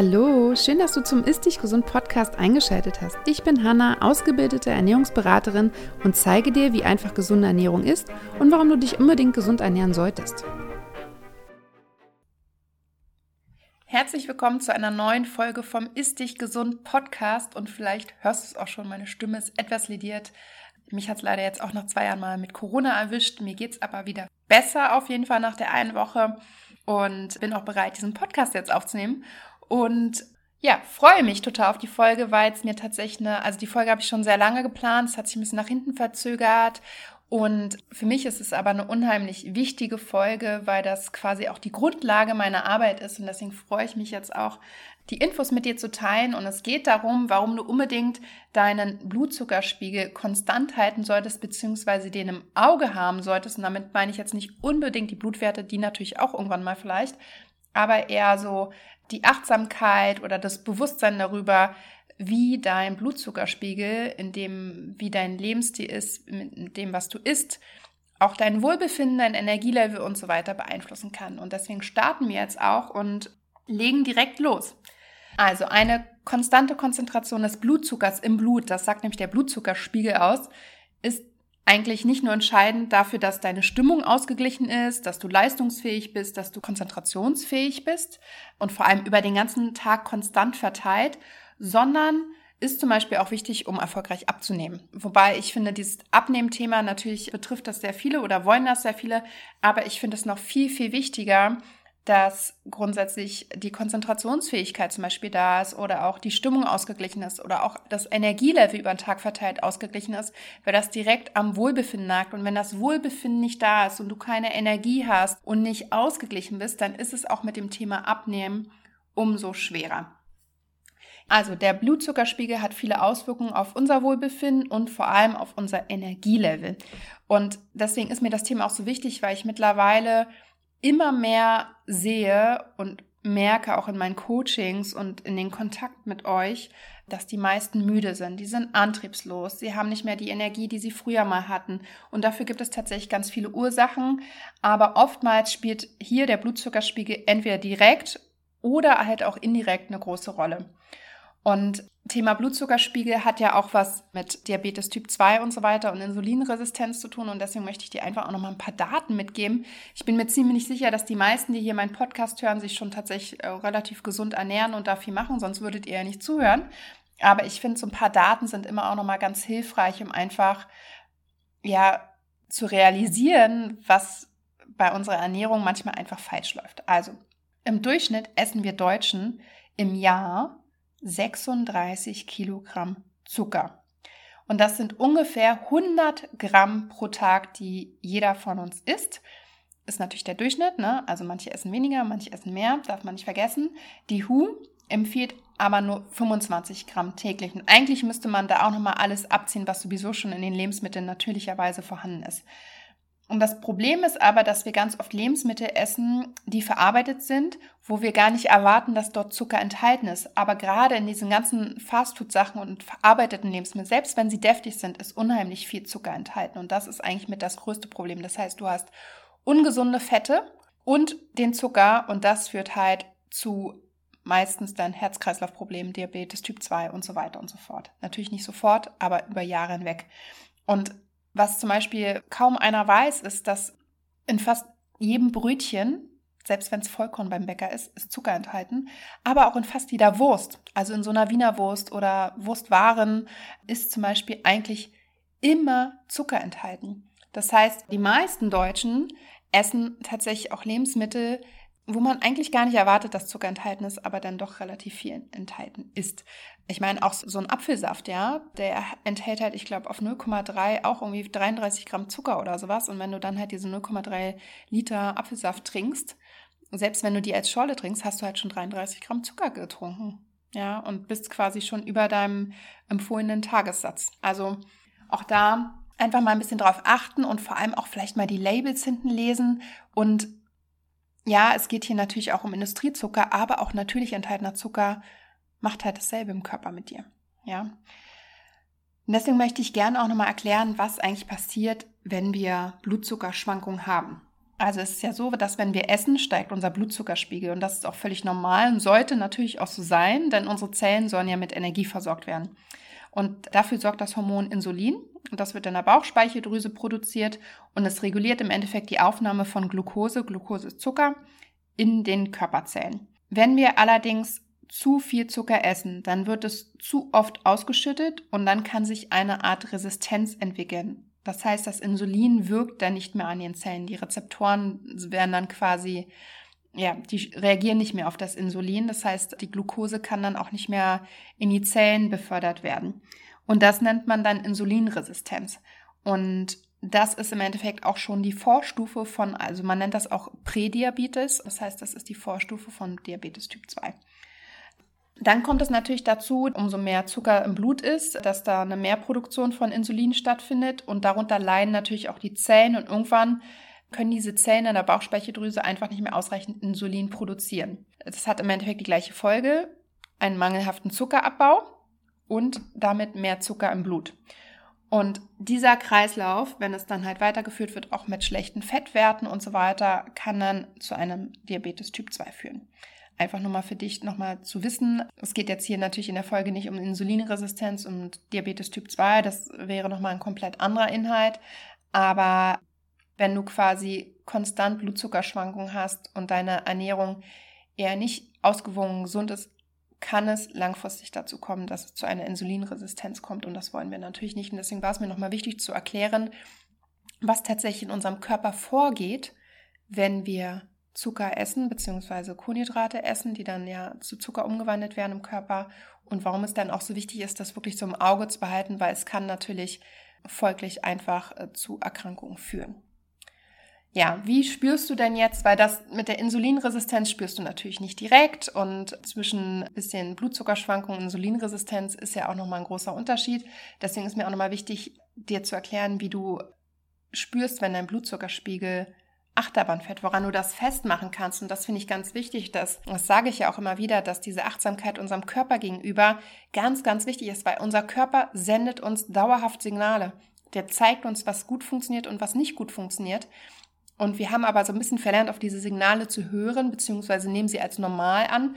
Hallo, schön, dass du zum Ist Dich Gesund Podcast eingeschaltet hast. Ich bin Hanna, ausgebildete Ernährungsberaterin und zeige dir, wie einfach gesunde Ernährung ist und warum du dich unbedingt gesund ernähren solltest. Herzlich willkommen zu einer neuen Folge vom Ist Dich Gesund Podcast und vielleicht hörst du es auch schon, meine Stimme ist etwas lediert. Mich hat es leider jetzt auch nach zwei Jahren mal mit Corona erwischt. Mir geht es aber wieder besser auf jeden Fall nach der einen Woche und bin auch bereit, diesen Podcast jetzt aufzunehmen. Und ja, freue mich total auf die Folge, weil es mir tatsächlich eine, also die Folge habe ich schon sehr lange geplant, es hat sich ein bisschen nach hinten verzögert und für mich ist es aber eine unheimlich wichtige Folge, weil das quasi auch die Grundlage meiner Arbeit ist. Und deswegen freue ich mich jetzt auch, die Infos mit dir zu teilen. Und es geht darum, warum du unbedingt deinen Blutzuckerspiegel konstant halten solltest, beziehungsweise den im Auge haben solltest. Und damit meine ich jetzt nicht unbedingt die Blutwerte, die natürlich auch irgendwann mal vielleicht, aber eher so die Achtsamkeit oder das Bewusstsein darüber, wie dein Blutzuckerspiegel, in dem, wie dein Lebensstil ist, mit dem, was du isst, auch dein Wohlbefinden, dein Energielevel und so weiter beeinflussen kann. Und deswegen starten wir jetzt auch und legen direkt los. Also eine konstante Konzentration des Blutzuckers im Blut, das sagt nämlich der Blutzuckerspiegel aus, ist eigentlich nicht nur entscheidend dafür, dass deine Stimmung ausgeglichen ist, dass du leistungsfähig bist, dass du konzentrationsfähig bist und vor allem über den ganzen Tag konstant verteilt, sondern ist zum Beispiel auch wichtig, um erfolgreich abzunehmen. Wobei ich finde, dieses Abnehmthema natürlich betrifft das sehr viele oder wollen das sehr viele, aber ich finde es noch viel, viel wichtiger, dass grundsätzlich die Konzentrationsfähigkeit zum Beispiel da ist oder auch die Stimmung ausgeglichen ist oder auch das Energielevel über den Tag verteilt ausgeglichen ist, weil das direkt am Wohlbefinden nagt. Und wenn das Wohlbefinden nicht da ist und du keine Energie hast und nicht ausgeglichen bist, dann ist es auch mit dem Thema Abnehmen umso schwerer. Also der Blutzuckerspiegel hat viele Auswirkungen auf unser Wohlbefinden und vor allem auf unser Energielevel. Und deswegen ist mir das Thema auch so wichtig, weil ich mittlerweile immer mehr sehe und merke auch in meinen Coachings und in den Kontakt mit euch, dass die meisten müde sind. Die sind antriebslos. Sie haben nicht mehr die Energie, die sie früher mal hatten. Und dafür gibt es tatsächlich ganz viele Ursachen. Aber oftmals spielt hier der Blutzuckerspiegel entweder direkt oder halt auch indirekt eine große Rolle. Und Thema Blutzuckerspiegel hat ja auch was mit Diabetes Typ 2 und so weiter und Insulinresistenz zu tun. Und deswegen möchte ich dir einfach auch noch mal ein paar Daten mitgeben. Ich bin mir ziemlich sicher, dass die meisten, die hier meinen Podcast hören, sich schon tatsächlich äh, relativ gesund ernähren und da viel machen, sonst würdet ihr ja nicht zuhören. Aber ich finde, so ein paar Daten sind immer auch noch mal ganz hilfreich, um einfach, ja, zu realisieren, was bei unserer Ernährung manchmal einfach falsch läuft. Also, im Durchschnitt essen wir Deutschen im Jahr 36 Kilogramm Zucker. Und das sind ungefähr 100 Gramm pro Tag, die jeder von uns isst. Ist natürlich der Durchschnitt, ne? Also manche essen weniger, manche essen mehr, darf man nicht vergessen. Die WHO empfiehlt aber nur 25 Gramm täglich. Und eigentlich müsste man da auch nochmal alles abziehen, was sowieso schon in den Lebensmitteln natürlicherweise vorhanden ist. Und das Problem ist aber, dass wir ganz oft Lebensmittel essen, die verarbeitet sind, wo wir gar nicht erwarten, dass dort Zucker enthalten ist. Aber gerade in diesen ganzen Fastfood-Sachen und verarbeiteten Lebensmitteln, selbst wenn sie deftig sind, ist unheimlich viel Zucker enthalten. Und das ist eigentlich mit das größte Problem. Das heißt, du hast ungesunde Fette und den Zucker und das führt halt zu meistens dann Herz-Kreislauf-Problemen, Diabetes Typ 2 und so weiter und so fort. Natürlich nicht sofort, aber über Jahre hinweg. Und was zum Beispiel kaum einer weiß, ist, dass in fast jedem Brötchen, selbst wenn es Vollkorn beim Bäcker ist, ist Zucker enthalten. Aber auch in fast jeder Wurst, also in so einer Wiener Wurst oder Wurstwaren, ist zum Beispiel eigentlich immer Zucker enthalten. Das heißt, die meisten Deutschen essen tatsächlich auch Lebensmittel, wo man eigentlich gar nicht erwartet, dass Zucker enthalten ist, aber dann doch relativ viel enthalten ist. Ich meine, auch so ein Apfelsaft, ja, der enthält halt, ich glaube, auf 0,3 auch irgendwie 33 Gramm Zucker oder sowas. Und wenn du dann halt diese 0,3 Liter Apfelsaft trinkst, selbst wenn du die als Schorle trinkst, hast du halt schon 33 Gramm Zucker getrunken. Ja, und bist quasi schon über deinem empfohlenen Tagessatz. Also auch da einfach mal ein bisschen drauf achten und vor allem auch vielleicht mal die Labels hinten lesen und ja, es geht hier natürlich auch um Industriezucker, aber auch natürlich enthaltener Zucker macht halt dasselbe im Körper mit dir. Ja. Und deswegen möchte ich gerne auch nochmal erklären, was eigentlich passiert, wenn wir Blutzuckerschwankungen haben. Also es ist ja so, dass wenn wir essen, steigt unser Blutzuckerspiegel und das ist auch völlig normal und sollte natürlich auch so sein, denn unsere Zellen sollen ja mit Energie versorgt werden. Und dafür sorgt das Hormon Insulin das wird in der Bauchspeicheldrüse produziert und es reguliert im Endeffekt die Aufnahme von Glucose, Glucose ist Zucker, in den Körperzellen. Wenn wir allerdings zu viel Zucker essen, dann wird es zu oft ausgeschüttet und dann kann sich eine Art Resistenz entwickeln. Das heißt, das Insulin wirkt dann nicht mehr an den Zellen. Die Rezeptoren werden dann quasi, ja, die reagieren nicht mehr auf das Insulin. Das heißt, die Glucose kann dann auch nicht mehr in die Zellen befördert werden. Und das nennt man dann Insulinresistenz. Und das ist im Endeffekt auch schon die Vorstufe von, also man nennt das auch Prädiabetes. Das heißt, das ist die Vorstufe von Diabetes Typ 2. Dann kommt es natürlich dazu, umso mehr Zucker im Blut ist, dass da eine Mehrproduktion von Insulin stattfindet und darunter leiden natürlich auch die Zellen und irgendwann können diese Zellen in der Bauchspeicheldrüse einfach nicht mehr ausreichend Insulin produzieren. Das hat im Endeffekt die gleiche Folge, einen mangelhaften Zuckerabbau und damit mehr Zucker im Blut. Und dieser Kreislauf, wenn es dann halt weitergeführt wird, auch mit schlechten Fettwerten und so weiter, kann dann zu einem Diabetes Typ 2 führen einfach nochmal für dich nochmal zu wissen. Es geht jetzt hier natürlich in der Folge nicht um Insulinresistenz und Diabetes Typ 2. Das wäre nochmal ein komplett anderer Inhalt. Aber wenn du quasi konstant Blutzuckerschwankungen hast und deine Ernährung eher nicht ausgewogen gesund ist, kann es langfristig dazu kommen, dass es zu einer Insulinresistenz kommt. Und das wollen wir natürlich nicht. Und deswegen war es mir nochmal wichtig zu erklären, was tatsächlich in unserem Körper vorgeht, wenn wir Zucker essen, beziehungsweise Kohlenhydrate essen, die dann ja zu Zucker umgewandelt werden im Körper und warum es dann auch so wichtig ist, das wirklich so im Auge zu behalten, weil es kann natürlich folglich einfach äh, zu Erkrankungen führen. Ja, wie spürst du denn jetzt, weil das mit der Insulinresistenz spürst du natürlich nicht direkt und zwischen bisschen Blutzuckerschwankungen und Insulinresistenz ist ja auch nochmal ein großer Unterschied. Deswegen ist mir auch nochmal wichtig, dir zu erklären, wie du spürst, wenn dein Blutzuckerspiegel Achterbahnfett, woran du das festmachen kannst. Und das finde ich ganz wichtig, dass, das sage ich ja auch immer wieder, dass diese Achtsamkeit unserem Körper gegenüber ganz, ganz wichtig ist, weil unser Körper sendet uns dauerhaft Signale. Der zeigt uns, was gut funktioniert und was nicht gut funktioniert. Und wir haben aber so ein bisschen verlernt, auf diese Signale zu hören, beziehungsweise nehmen sie als normal an.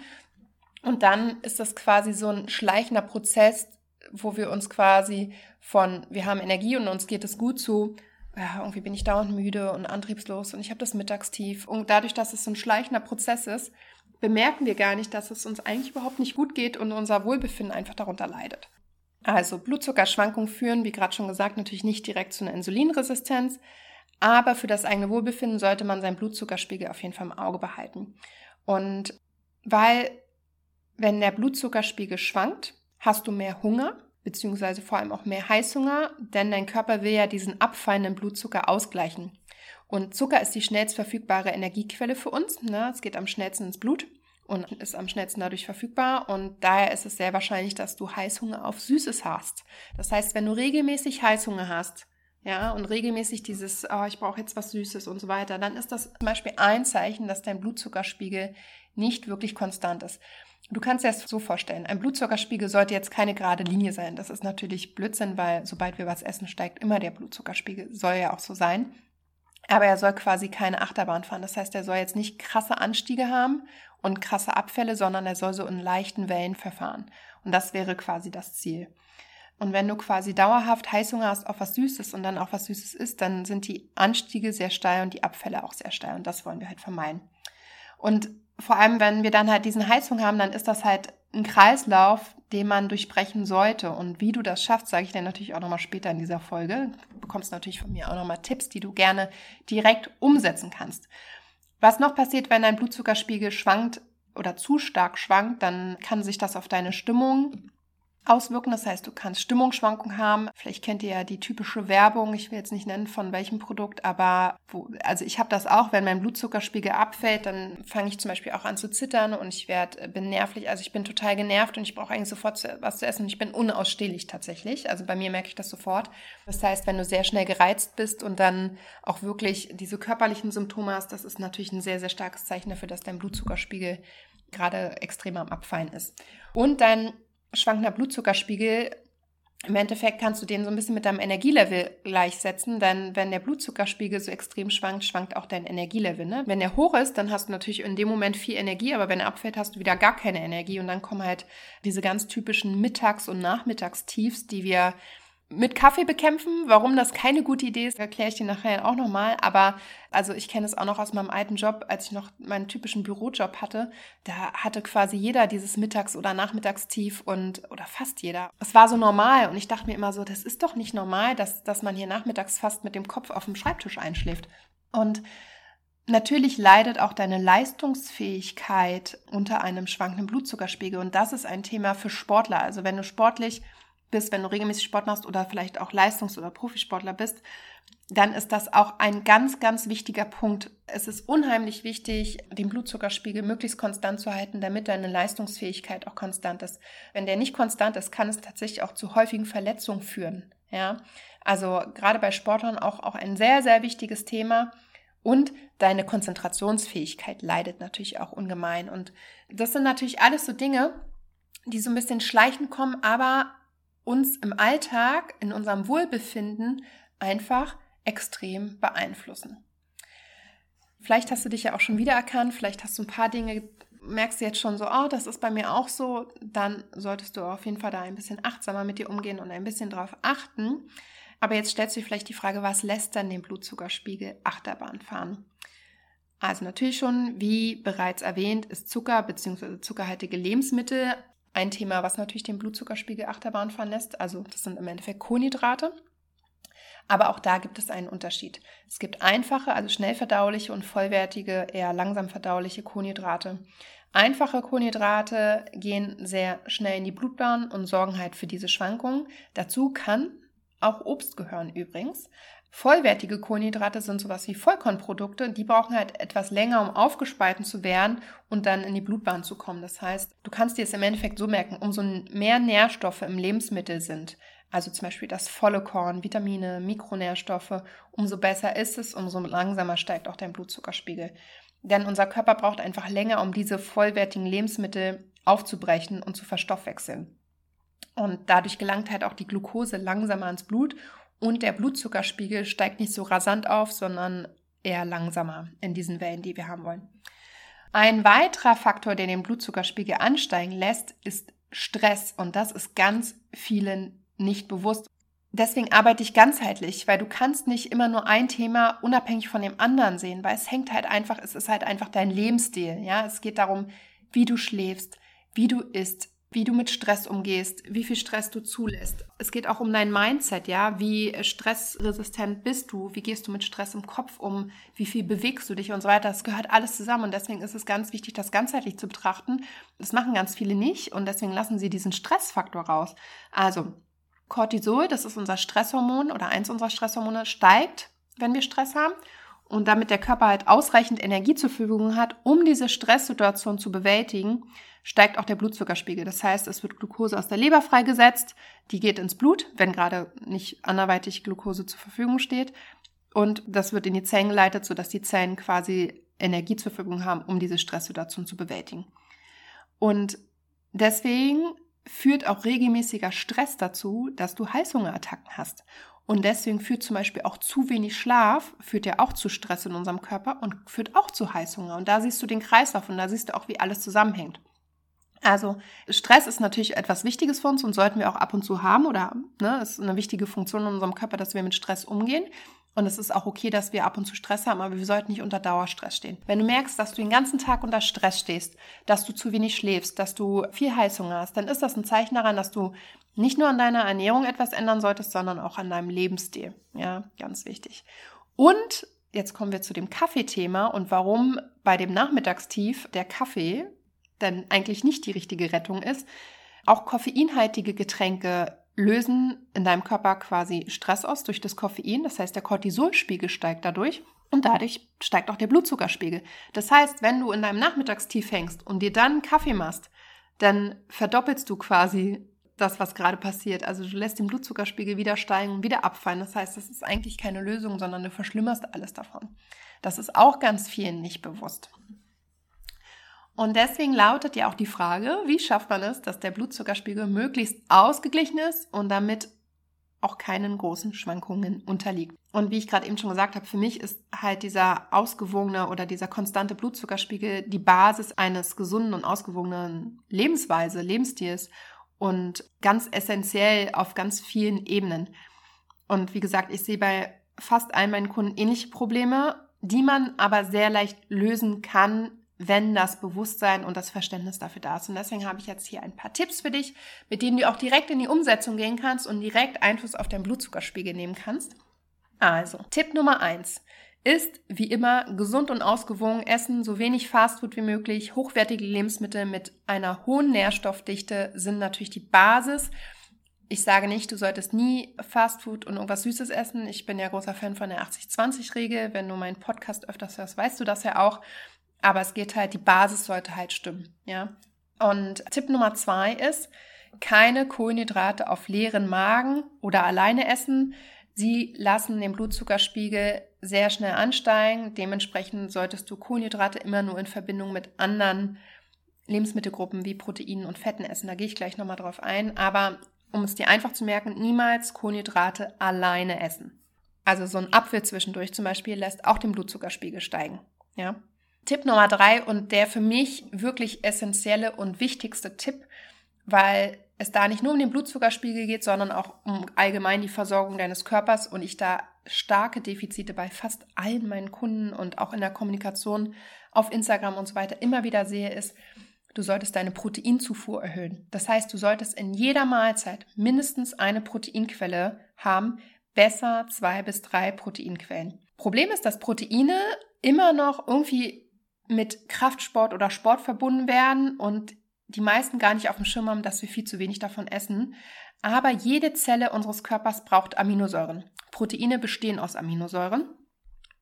Und dann ist das quasi so ein schleichender Prozess, wo wir uns quasi von, wir haben Energie und uns geht es gut zu, ja, irgendwie bin ich dauernd müde und antriebslos und ich habe das Mittagstief. Und dadurch, dass es so ein schleichender Prozess ist, bemerken wir gar nicht, dass es uns eigentlich überhaupt nicht gut geht und unser Wohlbefinden einfach darunter leidet. Also Blutzuckerschwankungen führen, wie gerade schon gesagt, natürlich nicht direkt zu einer Insulinresistenz, aber für das eigene Wohlbefinden sollte man seinen Blutzuckerspiegel auf jeden Fall im Auge behalten. Und weil, wenn der Blutzuckerspiegel schwankt, hast du mehr Hunger beziehungsweise vor allem auch mehr Heißhunger, denn dein Körper will ja diesen abfallenden Blutzucker ausgleichen. Und Zucker ist die schnellst verfügbare Energiequelle für uns. Ne? Es geht am schnellsten ins Blut und ist am schnellsten dadurch verfügbar. Und daher ist es sehr wahrscheinlich, dass du Heißhunger auf Süßes hast. Das heißt, wenn du regelmäßig Heißhunger hast, ja, und regelmäßig dieses, oh, ich brauche jetzt was Süßes und so weiter, dann ist das zum Beispiel ein Zeichen, dass dein Blutzuckerspiegel nicht wirklich konstant ist. Du kannst dir das so vorstellen. Ein Blutzuckerspiegel sollte jetzt keine gerade Linie sein. Das ist natürlich Blödsinn, weil sobald wir was essen, steigt immer der Blutzuckerspiegel. Soll ja auch so sein. Aber er soll quasi keine Achterbahn fahren. Das heißt, er soll jetzt nicht krasse Anstiege haben und krasse Abfälle, sondern er soll so in leichten Wellen verfahren. Und das wäre quasi das Ziel. Und wenn du quasi dauerhaft Heißhunger hast auf was Süßes und dann auch was Süßes isst, dann sind die Anstiege sehr steil und die Abfälle auch sehr steil. Und das wollen wir halt vermeiden. Und vor allem, wenn wir dann halt diesen Heißhunger haben, dann ist das halt ein Kreislauf, den man durchbrechen sollte. Und wie du das schaffst, sage ich dir natürlich auch nochmal später in dieser Folge. Du bekommst natürlich von mir auch nochmal Tipps, die du gerne direkt umsetzen kannst. Was noch passiert, wenn dein Blutzuckerspiegel schwankt oder zu stark schwankt, dann kann sich das auf deine Stimmung auswirken. Das heißt, du kannst Stimmungsschwankungen haben. Vielleicht kennt ihr ja die typische Werbung, ich will jetzt nicht nennen von welchem Produkt, aber wo, also ich habe das auch, wenn mein Blutzuckerspiegel abfällt, dann fange ich zum Beispiel auch an zu zittern und ich werde, bin nervlich, also ich bin total genervt und ich brauche eigentlich sofort was zu essen und ich bin unausstehlich tatsächlich. Also bei mir merke ich das sofort. Das heißt, wenn du sehr schnell gereizt bist und dann auch wirklich diese körperlichen Symptome hast, das ist natürlich ein sehr, sehr starkes Zeichen dafür, dass dein Blutzuckerspiegel gerade extrem am Abfallen ist. Und dein schwankender Blutzuckerspiegel im Endeffekt kannst du den so ein bisschen mit deinem Energielevel gleichsetzen, denn wenn der Blutzuckerspiegel so extrem schwankt, schwankt auch dein Energielevel. Ne? Wenn der hoch ist, dann hast du natürlich in dem Moment viel Energie, aber wenn er abfällt, hast du wieder gar keine Energie und dann kommen halt diese ganz typischen Mittags- und Nachmittagstiefs, die wir mit Kaffee bekämpfen. Warum das keine gute Idee ist, erkläre ich dir nachher auch nochmal. Aber also ich kenne es auch noch aus meinem alten Job, als ich noch meinen typischen Bürojob hatte. Da hatte quasi jeder dieses Mittags- oder Nachmittagstief und oder fast jeder. Es war so normal und ich dachte mir immer so, das ist doch nicht normal, dass, dass man hier nachmittags fast mit dem Kopf auf dem Schreibtisch einschläft. Und Natürlich leidet auch deine Leistungsfähigkeit unter einem schwankenden Blutzuckerspiegel und das ist ein Thema für Sportler. Also wenn du sportlich bist, wenn du regelmäßig Sport machst oder vielleicht auch Leistungs- oder Profisportler bist, dann ist das auch ein ganz, ganz wichtiger Punkt. Es ist unheimlich wichtig, den Blutzuckerspiegel möglichst konstant zu halten, damit deine Leistungsfähigkeit auch konstant ist. Wenn der nicht konstant ist, kann es tatsächlich auch zu häufigen Verletzungen führen. Ja, also gerade bei Sportlern auch, auch ein sehr, sehr wichtiges Thema. Und deine Konzentrationsfähigkeit leidet natürlich auch ungemein. Und das sind natürlich alles so Dinge, die so ein bisschen schleichend kommen, aber uns im Alltag, in unserem Wohlbefinden einfach extrem beeinflussen. Vielleicht hast du dich ja auch schon wiedererkannt, vielleicht hast du ein paar Dinge, merkst du jetzt schon so, oh, das ist bei mir auch so, dann solltest du auf jeden Fall da ein bisschen achtsamer mit dir umgehen und ein bisschen drauf achten. Aber jetzt stellst du dir vielleicht die Frage, was lässt dann den Blutzuckerspiegel Achterbahn fahren? Also natürlich schon, wie bereits erwähnt, ist Zucker bzw. zuckerhaltige Lebensmittel ein Thema, was natürlich den Blutzuckerspiegel Achterbahn fahren lässt. Also das sind im Endeffekt Kohlenhydrate. Aber auch da gibt es einen Unterschied. Es gibt einfache, also schnell verdauliche und vollwertige, eher langsam verdauliche Kohlenhydrate. Einfache Kohlenhydrate gehen sehr schnell in die Blutbahn und sorgen halt für diese Schwankungen. Dazu kann auch Obst gehören übrigens. Vollwertige Kohlenhydrate sind sowas wie Vollkornprodukte. Die brauchen halt etwas länger, um aufgespalten zu werden und dann in die Blutbahn zu kommen. Das heißt, du kannst dir es im Endeffekt so merken, umso mehr Nährstoffe im Lebensmittel sind, also zum Beispiel das volle Korn, Vitamine, Mikronährstoffe, umso besser ist es, umso langsamer steigt auch dein Blutzuckerspiegel. Denn unser Körper braucht einfach länger, um diese vollwertigen Lebensmittel aufzubrechen und zu verstoffwechseln. Und dadurch gelangt halt auch die Glucose langsamer ins Blut und der Blutzuckerspiegel steigt nicht so rasant auf, sondern eher langsamer in diesen Wellen, die wir haben wollen. Ein weiterer Faktor, der den Blutzuckerspiegel ansteigen lässt, ist Stress. Und das ist ganz vielen nicht bewusst. Deswegen arbeite ich ganzheitlich, weil du kannst nicht immer nur ein Thema unabhängig von dem anderen sehen, weil es hängt halt einfach, es ist halt einfach dein Lebensstil, ja. Es geht darum, wie du schläfst, wie du isst, wie du mit Stress umgehst, wie viel Stress du zulässt. Es geht auch um dein Mindset, ja, wie stressresistent bist du, wie gehst du mit Stress im Kopf um, wie viel bewegst du dich und so weiter. Das gehört alles zusammen und deswegen ist es ganz wichtig, das ganzheitlich zu betrachten. Das machen ganz viele nicht und deswegen lassen sie diesen Stressfaktor raus. Also Cortisol, das ist unser Stresshormon oder eins unserer Stresshormone, steigt, wenn wir Stress haben und damit der Körper halt ausreichend Energie zur Verfügung hat, um diese Stresssituation zu bewältigen, steigt auch der Blutzuckerspiegel. Das heißt, es wird Glucose aus der Leber freigesetzt, die geht ins Blut, wenn gerade nicht anderweitig Glucose zur Verfügung steht. Und das wird in die Zellen geleitet, sodass die Zellen quasi Energie zur Verfügung haben, um diese Stresssituation zu bewältigen. Und deswegen führt auch regelmäßiger Stress dazu, dass du Heißhungerattacken hast. Und deswegen führt zum Beispiel auch zu wenig Schlaf, führt ja auch zu Stress in unserem Körper und führt auch zu Heißhunger. Und da siehst du den Kreislauf und da siehst du auch, wie alles zusammenhängt. Also Stress ist natürlich etwas Wichtiges für uns und sollten wir auch ab und zu haben oder ne, ist eine wichtige Funktion in unserem Körper, dass wir mit Stress umgehen. Und es ist auch okay, dass wir ab und zu Stress haben, aber wir sollten nicht unter Dauerstress stehen. Wenn du merkst, dass du den ganzen Tag unter Stress stehst, dass du zu wenig schläfst, dass du viel Heißhunger hast, dann ist das ein Zeichen daran, dass du nicht nur an deiner Ernährung etwas ändern solltest, sondern auch an deinem Lebensstil. Ja, ganz wichtig. Und jetzt kommen wir zu dem Kaffeethema und warum bei dem Nachmittagstief der Kaffee denn eigentlich nicht die richtige Rettung ist. Auch koffeinhaltige Getränke lösen in deinem Körper quasi Stress aus durch das Koffein. Das heißt, der Cortisolspiegel steigt dadurch und dadurch steigt auch der Blutzuckerspiegel. Das heißt, wenn du in deinem Nachmittagstief hängst und dir dann Kaffee machst, dann verdoppelst du quasi das, was gerade passiert. Also du lässt den Blutzuckerspiegel wieder steigen und wieder abfallen. Das heißt, das ist eigentlich keine Lösung, sondern du verschlimmerst alles davon. Das ist auch ganz vielen nicht bewusst. Und deswegen lautet ja auch die Frage, wie schafft man es, dass der Blutzuckerspiegel möglichst ausgeglichen ist und damit auch keinen großen Schwankungen unterliegt. Und wie ich gerade eben schon gesagt habe, für mich ist halt dieser ausgewogene oder dieser konstante Blutzuckerspiegel die Basis eines gesunden und ausgewogenen Lebensweise, Lebensstils und ganz essentiell auf ganz vielen Ebenen. Und wie gesagt, ich sehe bei fast allen meinen Kunden ähnliche Probleme, die man aber sehr leicht lösen kann, wenn das Bewusstsein und das Verständnis dafür da ist. Und deswegen habe ich jetzt hier ein paar Tipps für dich, mit denen du auch direkt in die Umsetzung gehen kannst und direkt Einfluss auf deinen Blutzuckerspiegel nehmen kannst. Also, Tipp Nummer eins ist wie immer gesund und ausgewogen essen, so wenig Fastfood wie möglich. Hochwertige Lebensmittel mit einer hohen Nährstoffdichte sind natürlich die Basis. Ich sage nicht, du solltest nie Fastfood und irgendwas Süßes essen. Ich bin ja großer Fan von der 80-20-Regel. Wenn du meinen Podcast öfters hörst, weißt du das ja auch. Aber es geht halt, die Basis sollte halt stimmen, ja. Und Tipp Nummer zwei ist, keine Kohlenhydrate auf leeren Magen oder alleine essen. Sie lassen den Blutzuckerspiegel sehr schnell ansteigen. Dementsprechend solltest du Kohlenhydrate immer nur in Verbindung mit anderen Lebensmittelgruppen wie Proteinen und Fetten essen. Da gehe ich gleich nochmal drauf ein. Aber um es dir einfach zu merken, niemals Kohlenhydrate alleine essen. Also so ein Apfel zwischendurch zum Beispiel lässt auch den Blutzuckerspiegel steigen. Ja. Tipp Nummer drei und der für mich wirklich essentielle und wichtigste Tipp, weil es da nicht nur um den Blutzuckerspiegel geht, sondern auch um allgemein die Versorgung deines Körpers und ich da starke Defizite bei fast allen meinen Kunden und auch in der Kommunikation auf Instagram und so weiter immer wieder sehe, ist, du solltest deine Proteinzufuhr erhöhen. Das heißt, du solltest in jeder Mahlzeit mindestens eine Proteinquelle haben, besser zwei bis drei Proteinquellen. Problem ist, dass Proteine immer noch irgendwie mit Kraftsport oder Sport verbunden werden und die meisten gar nicht auf dem Schirm haben, dass wir viel zu wenig davon essen. Aber jede Zelle unseres Körpers braucht Aminosäuren. Proteine bestehen aus Aminosäuren.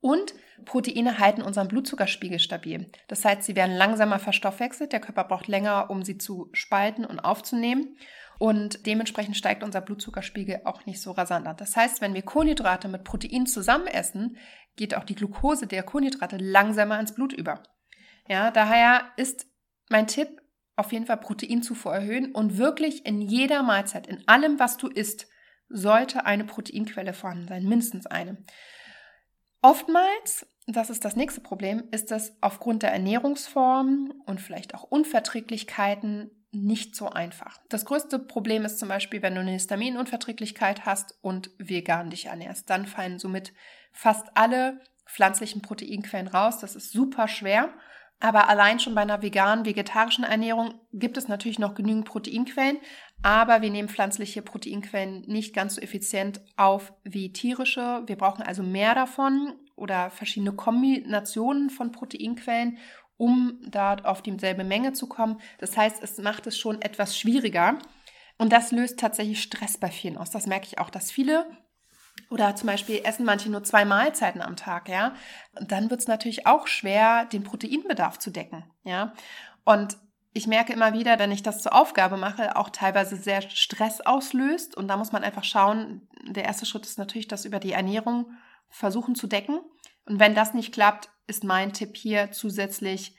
Und Proteine halten unseren Blutzuckerspiegel stabil. Das heißt, sie werden langsamer verstoffwechselt. Der Körper braucht länger, um sie zu spalten und aufzunehmen. Und dementsprechend steigt unser Blutzuckerspiegel auch nicht so rasant an. Das heißt, wenn wir Kohlenhydrate mit Protein zusammen essen, geht auch die Glucose der Kohlenhydrate langsamer ins Blut über. Ja, daher ist mein Tipp, auf jeden Fall Proteinzufuhr erhöhen und wirklich in jeder Mahlzeit, in allem, was du isst, sollte eine Proteinquelle vorhanden sein, mindestens eine. Oftmals, das ist das nächste Problem, ist es aufgrund der Ernährungsform und vielleicht auch Unverträglichkeiten nicht so einfach. Das größte Problem ist zum Beispiel, wenn du eine Histaminunverträglichkeit hast und vegan dich ernährst. Dann fallen somit fast alle pflanzlichen Proteinquellen raus. Das ist super schwer. Aber allein schon bei einer veganen, vegetarischen Ernährung gibt es natürlich noch genügend Proteinquellen, aber wir nehmen pflanzliche Proteinquellen nicht ganz so effizient auf wie tierische. Wir brauchen also mehr davon oder verschiedene Kombinationen von Proteinquellen, um dort auf dieselbe Menge zu kommen. Das heißt, es macht es schon etwas schwieriger. Und das löst tatsächlich Stress bei vielen aus. Das merke ich auch, dass viele oder zum Beispiel essen manche nur zwei Mahlzeiten am Tag, ja. Und dann wird es natürlich auch schwer, den Proteinbedarf zu decken, ja. Und ich merke immer wieder, wenn ich das zur Aufgabe mache, auch teilweise sehr Stress auslöst. Und da muss man einfach schauen, der erste Schritt ist natürlich, das über die Ernährung versuchen zu decken. Und wenn das nicht klappt, ist mein Tipp hier zusätzlich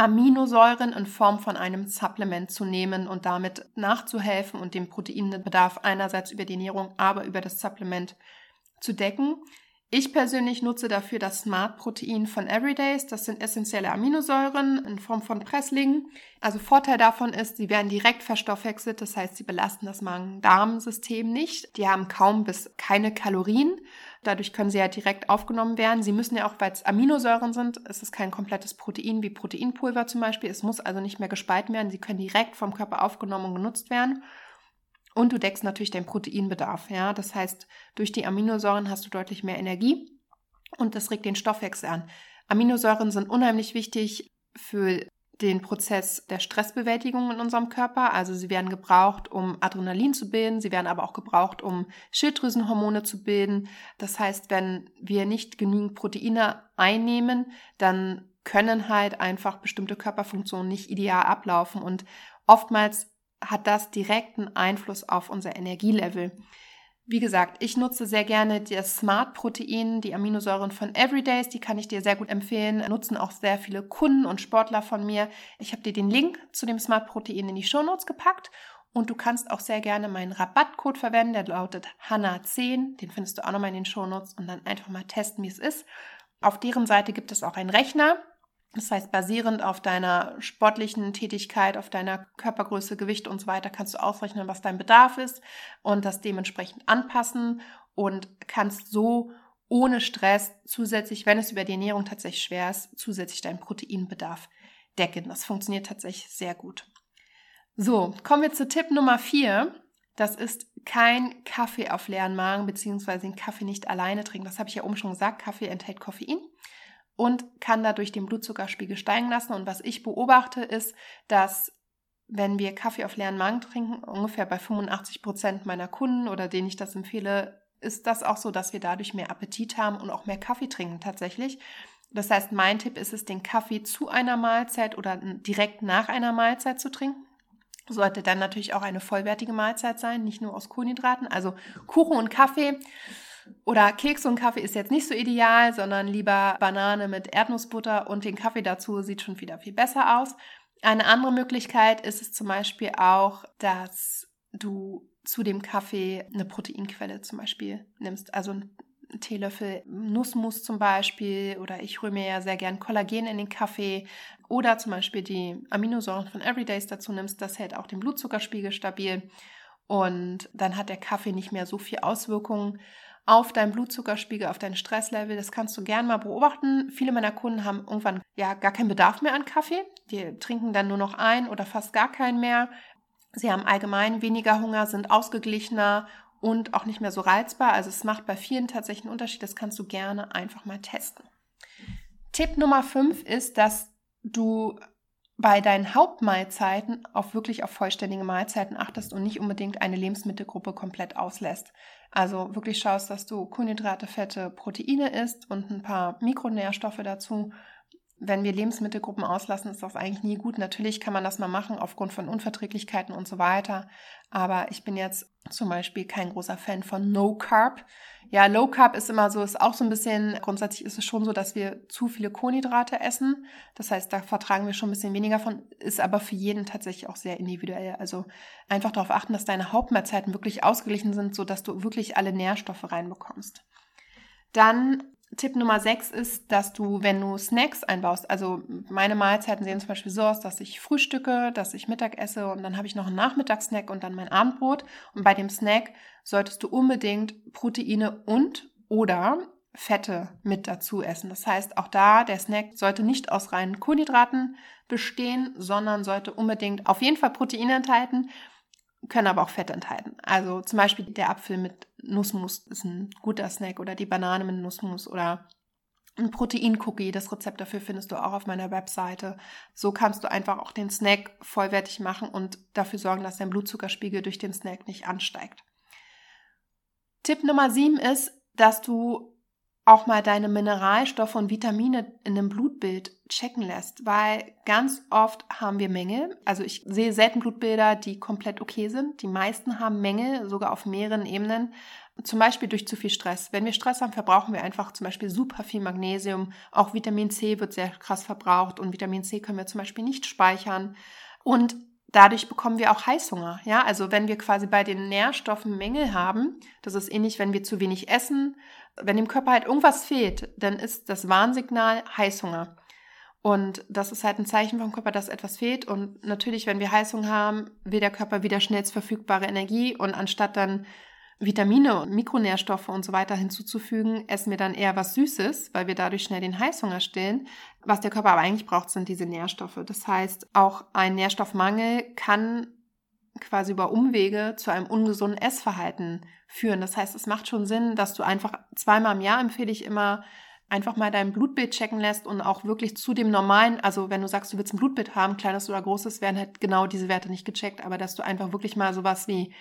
Aminosäuren in Form von einem Supplement zu nehmen und damit nachzuhelfen und den Proteinbedarf einerseits über die Ernährung, aber über das Supplement zu decken. Ich persönlich nutze dafür das Smart Protein von Everydays. Das sind essentielle Aminosäuren in Form von Presslingen. Also Vorteil davon ist, sie werden direkt verstoffwechselt. Das heißt, sie belasten das Magen-Darm-System nicht. Die haben kaum bis keine Kalorien. Dadurch können sie ja direkt aufgenommen werden. Sie müssen ja auch, weil es Aminosäuren sind, es ist kein komplettes Protein wie Proteinpulver zum Beispiel. Es muss also nicht mehr gespalten werden. Sie können direkt vom Körper aufgenommen und genutzt werden. Und du deckst natürlich deinen Proteinbedarf. Ja? Das heißt, durch die Aminosäuren hast du deutlich mehr Energie und das regt den Stoffwechsel an. Aminosäuren sind unheimlich wichtig für den Prozess der Stressbewältigung in unserem Körper. Also sie werden gebraucht, um Adrenalin zu bilden, sie werden aber auch gebraucht, um Schilddrüsenhormone zu bilden. Das heißt, wenn wir nicht genügend Proteine einnehmen, dann können halt einfach bestimmte Körperfunktionen nicht ideal ablaufen und oftmals hat das direkten Einfluss auf unser Energielevel. Wie gesagt, ich nutze sehr gerne das Smart-Protein, die Aminosäuren von Everydays, die kann ich dir sehr gut empfehlen. Nutzen auch sehr viele Kunden und Sportler von mir. Ich habe dir den Link zu dem Smart-Protein in die Shownotes gepackt und du kannst auch sehr gerne meinen Rabattcode verwenden, der lautet HANA10. Den findest du auch nochmal in den Shownotes und dann einfach mal testen, wie es ist. Auf deren Seite gibt es auch einen Rechner, das heißt, basierend auf deiner sportlichen Tätigkeit, auf deiner Körpergröße, Gewicht und so weiter, kannst du ausrechnen, was dein Bedarf ist und das dementsprechend anpassen und kannst so ohne Stress zusätzlich, wenn es über die Ernährung tatsächlich schwer ist, zusätzlich deinen Proteinbedarf decken. Das funktioniert tatsächlich sehr gut. So, kommen wir zu Tipp Nummer vier. Das ist kein Kaffee auf leeren Magen, beziehungsweise den Kaffee nicht alleine trinken. Das habe ich ja oben schon gesagt. Kaffee enthält Koffein und kann dadurch den Blutzuckerspiegel steigen lassen. Und was ich beobachte, ist, dass wenn wir Kaffee auf leeren Magen trinken, ungefähr bei 85 Prozent meiner Kunden oder denen ich das empfehle, ist das auch so, dass wir dadurch mehr Appetit haben und auch mehr Kaffee trinken tatsächlich. Das heißt, mein Tipp ist es, den Kaffee zu einer Mahlzeit oder direkt nach einer Mahlzeit zu trinken. Sollte dann natürlich auch eine vollwertige Mahlzeit sein, nicht nur aus Kohlenhydraten. Also Kuchen und Kaffee oder Keks und Kaffee ist jetzt nicht so ideal, sondern lieber Banane mit Erdnussbutter und den Kaffee dazu sieht schon wieder viel besser aus. Eine andere Möglichkeit ist es zum Beispiel auch, dass du zu dem Kaffee eine Proteinquelle zum Beispiel nimmst. Also einen Teelöffel Nussmus zum Beispiel oder ich rühre mir ja sehr gern Kollagen in den Kaffee oder zum Beispiel die Aminosäuren von Everydays dazu nimmst. Das hält auch den Blutzuckerspiegel stabil und dann hat der Kaffee nicht mehr so viel Auswirkungen auf deinen Blutzuckerspiegel, auf dein Stresslevel. Das kannst du gern mal beobachten. Viele meiner Kunden haben irgendwann ja gar keinen Bedarf mehr an Kaffee. Die trinken dann nur noch ein oder fast gar keinen mehr. Sie haben allgemein weniger Hunger, sind ausgeglichener und auch nicht mehr so reizbar. Also es macht bei vielen tatsächlich einen Unterschied. Das kannst du gerne einfach mal testen. Tipp Nummer 5 ist, dass du bei deinen Hauptmahlzeiten auf wirklich auf vollständige Mahlzeiten achtest und nicht unbedingt eine Lebensmittelgruppe komplett auslässt. Also wirklich schaust, dass du Kohlenhydrate, Fette, Proteine isst und ein paar Mikronährstoffe dazu. Wenn wir Lebensmittelgruppen auslassen, ist das eigentlich nie gut. Natürlich kann man das mal machen aufgrund von Unverträglichkeiten und so weiter. Aber ich bin jetzt zum Beispiel kein großer Fan von No Carb. Ja, Low Carb ist immer so, ist auch so ein bisschen, grundsätzlich ist es schon so, dass wir zu viele Kohlenhydrate essen. Das heißt, da vertragen wir schon ein bisschen weniger von, ist aber für jeden tatsächlich auch sehr individuell. Also einfach darauf achten, dass deine Hauptmahlzeiten wirklich ausgeglichen sind, sodass du wirklich alle Nährstoffe reinbekommst. Dann Tipp Nummer 6 ist, dass du, wenn du Snacks einbaust, also meine Mahlzeiten sehen zum Beispiel so aus, dass ich frühstücke, dass ich Mittag esse und dann habe ich noch einen Nachmittagssnack und dann mein Abendbrot. Und bei dem Snack solltest du unbedingt Proteine und oder Fette mit dazu essen. Das heißt, auch da, der Snack sollte nicht aus reinen Kohlenhydraten bestehen, sondern sollte unbedingt auf jeden Fall Proteine enthalten können aber auch Fett enthalten. Also zum Beispiel der Apfel mit Nussmus ist ein guter Snack oder die Banane mit Nussmus oder ein Protein-Cookie. Das Rezept dafür findest du auch auf meiner Webseite. So kannst du einfach auch den Snack vollwertig machen und dafür sorgen, dass dein Blutzuckerspiegel durch den Snack nicht ansteigt. Tipp Nummer sieben ist, dass du auch mal deine Mineralstoffe und Vitamine in einem Blutbild checken lässt, weil ganz oft haben wir Mängel. Also ich sehe selten Blutbilder, die komplett okay sind. Die meisten haben Mängel, sogar auf mehreren Ebenen. Zum Beispiel durch zu viel Stress. Wenn wir Stress haben, verbrauchen wir einfach zum Beispiel super viel Magnesium. Auch Vitamin C wird sehr krass verbraucht und Vitamin C können wir zum Beispiel nicht speichern. Und dadurch bekommen wir auch Heißhunger. Ja, also wenn wir quasi bei den Nährstoffen Mängel haben, das ist ähnlich, wenn wir zu wenig essen, wenn dem Körper halt irgendwas fehlt, dann ist das Warnsignal Heißhunger. Und das ist halt ein Zeichen vom Körper, dass etwas fehlt. Und natürlich, wenn wir Heißhunger haben, will der Körper wieder schnellst verfügbare Energie. Und anstatt dann Vitamine und Mikronährstoffe und so weiter hinzuzufügen, essen wir dann eher was Süßes, weil wir dadurch schnell den Heißhunger stillen. Was der Körper aber eigentlich braucht, sind diese Nährstoffe. Das heißt, auch ein Nährstoffmangel kann quasi über Umwege zu einem ungesunden Essverhalten führen. Das heißt, es macht schon Sinn, dass du einfach zweimal im Jahr empfehle ich immer, einfach mal dein Blutbild checken lässt und auch wirklich zu dem normalen, also wenn du sagst, du willst ein Blutbild haben, kleines oder großes, werden halt genau diese Werte nicht gecheckt, aber dass du einfach wirklich mal sowas wie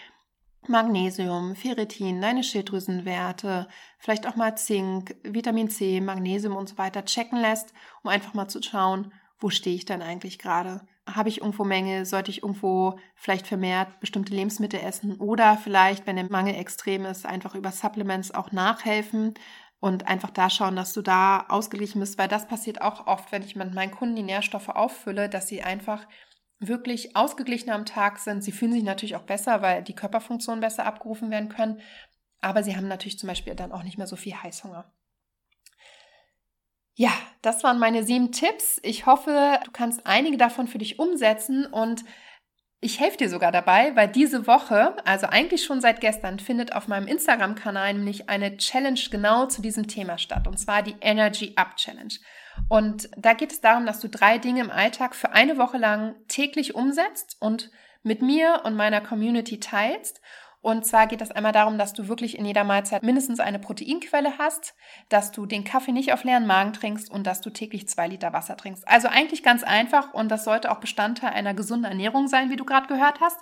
Magnesium, Ferritin, deine Schilddrüsenwerte, vielleicht auch mal Zink, Vitamin C, Magnesium und so weiter checken lässt, um einfach mal zu schauen, wo stehe ich denn eigentlich gerade? Habe ich irgendwo Mängel, sollte ich irgendwo vielleicht vermehrt bestimmte Lebensmittel essen oder vielleicht, wenn der Mangel extrem ist, einfach über Supplements auch nachhelfen und einfach da schauen, dass du da ausgeglichen bist, weil das passiert auch oft, wenn ich mit meinen Kunden die Nährstoffe auffülle, dass sie einfach wirklich ausgeglichen am Tag sind. Sie fühlen sich natürlich auch besser, weil die Körperfunktionen besser abgerufen werden können, aber sie haben natürlich zum Beispiel dann auch nicht mehr so viel Heißhunger. Ja, das waren meine sieben Tipps. Ich hoffe, du kannst einige davon für dich umsetzen und ich helfe dir sogar dabei, weil diese Woche, also eigentlich schon seit gestern, findet auf meinem Instagram-Kanal nämlich eine Challenge genau zu diesem Thema statt. Und zwar die Energy Up Challenge. Und da geht es darum, dass du drei Dinge im Alltag für eine Woche lang täglich umsetzt und mit mir und meiner Community teilst. Und zwar geht es einmal darum, dass du wirklich in jeder Mahlzeit mindestens eine Proteinquelle hast, dass du den Kaffee nicht auf leeren Magen trinkst und dass du täglich zwei Liter Wasser trinkst. Also eigentlich ganz einfach und das sollte auch Bestandteil einer gesunden Ernährung sein, wie du gerade gehört hast.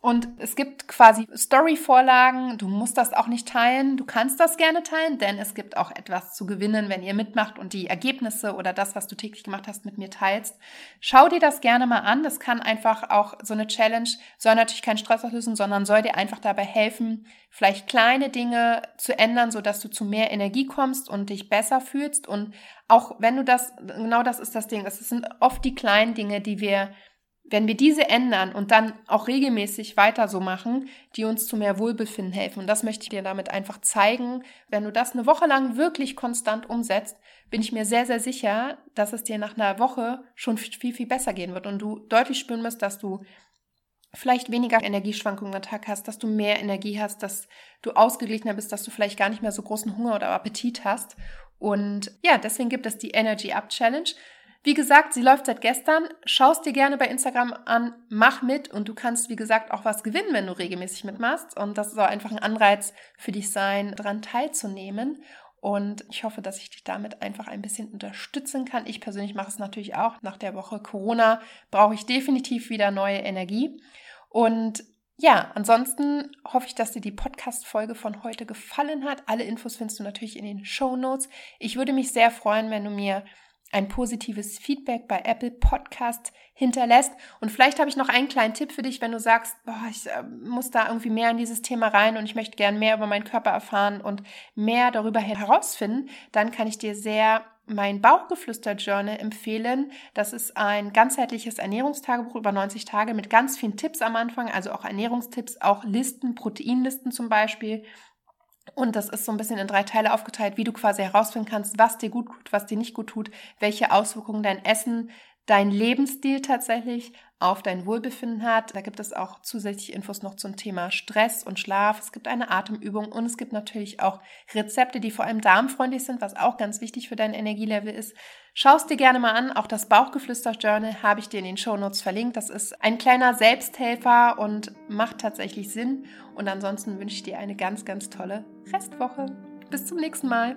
Und es gibt quasi Story-Vorlagen. Du musst das auch nicht teilen. Du kannst das gerne teilen, denn es gibt auch etwas zu gewinnen, wenn ihr mitmacht und die Ergebnisse oder das, was du täglich gemacht hast, mit mir teilst. Schau dir das gerne mal an. Das kann einfach auch so eine Challenge, soll natürlich keinen Stress auslösen, sondern soll dir einfach dabei helfen, vielleicht kleine Dinge zu ändern, sodass du zu mehr Energie kommst und dich besser fühlst. Und auch wenn du das, genau das ist das Ding. Es sind oft die kleinen Dinge, die wir wenn wir diese ändern und dann auch regelmäßig weiter so machen, die uns zu mehr Wohlbefinden helfen. Und das möchte ich dir damit einfach zeigen. Wenn du das eine Woche lang wirklich konstant umsetzt, bin ich mir sehr, sehr sicher, dass es dir nach einer Woche schon viel, viel besser gehen wird und du deutlich spüren wirst, dass du vielleicht weniger Energieschwankungen am Tag hast, dass du mehr Energie hast, dass du ausgeglichener bist, dass du vielleicht gar nicht mehr so großen Hunger oder Appetit hast. Und ja, deswegen gibt es die Energy Up Challenge. Wie gesagt, sie läuft seit gestern. Schaust dir gerne bei Instagram an, mach mit und du kannst, wie gesagt, auch was gewinnen, wenn du regelmäßig mitmachst. Und das soll einfach ein Anreiz für dich sein, daran teilzunehmen. Und ich hoffe, dass ich dich damit einfach ein bisschen unterstützen kann. Ich persönlich mache es natürlich auch. Nach der Woche Corona brauche ich definitiv wieder neue Energie. Und ja, ansonsten hoffe ich, dass dir die Podcast-Folge von heute gefallen hat. Alle Infos findest du natürlich in den Show Notes. Ich würde mich sehr freuen, wenn du mir ein positives Feedback bei Apple Podcast hinterlässt. Und vielleicht habe ich noch einen kleinen Tipp für dich, wenn du sagst, boah, ich äh, muss da irgendwie mehr in dieses Thema rein und ich möchte gern mehr über meinen Körper erfahren und mehr darüber herausfinden, dann kann ich dir sehr mein Bauchgeflüster-Journal empfehlen. Das ist ein ganzheitliches Ernährungstagebuch über 90 Tage mit ganz vielen Tipps am Anfang, also auch Ernährungstipps, auch Listen, Proteinlisten zum Beispiel und das ist so ein bisschen in drei Teile aufgeteilt, wie du quasi herausfinden kannst, was dir gut tut, was dir nicht gut tut, welche Auswirkungen dein Essen, dein Lebensstil tatsächlich auf dein Wohlbefinden hat. Da gibt es auch zusätzliche Infos noch zum Thema Stress und Schlaf. Es gibt eine Atemübung und es gibt natürlich auch Rezepte, die vor allem darmfreundlich sind, was auch ganz wichtig für dein Energielevel ist. Schau es dir gerne mal an. Auch das Bauchgeflüster-Journal habe ich dir in den Shownotes verlinkt. Das ist ein kleiner Selbsthelfer und macht tatsächlich Sinn. Und ansonsten wünsche ich dir eine ganz, ganz tolle Restwoche. Bis zum nächsten Mal.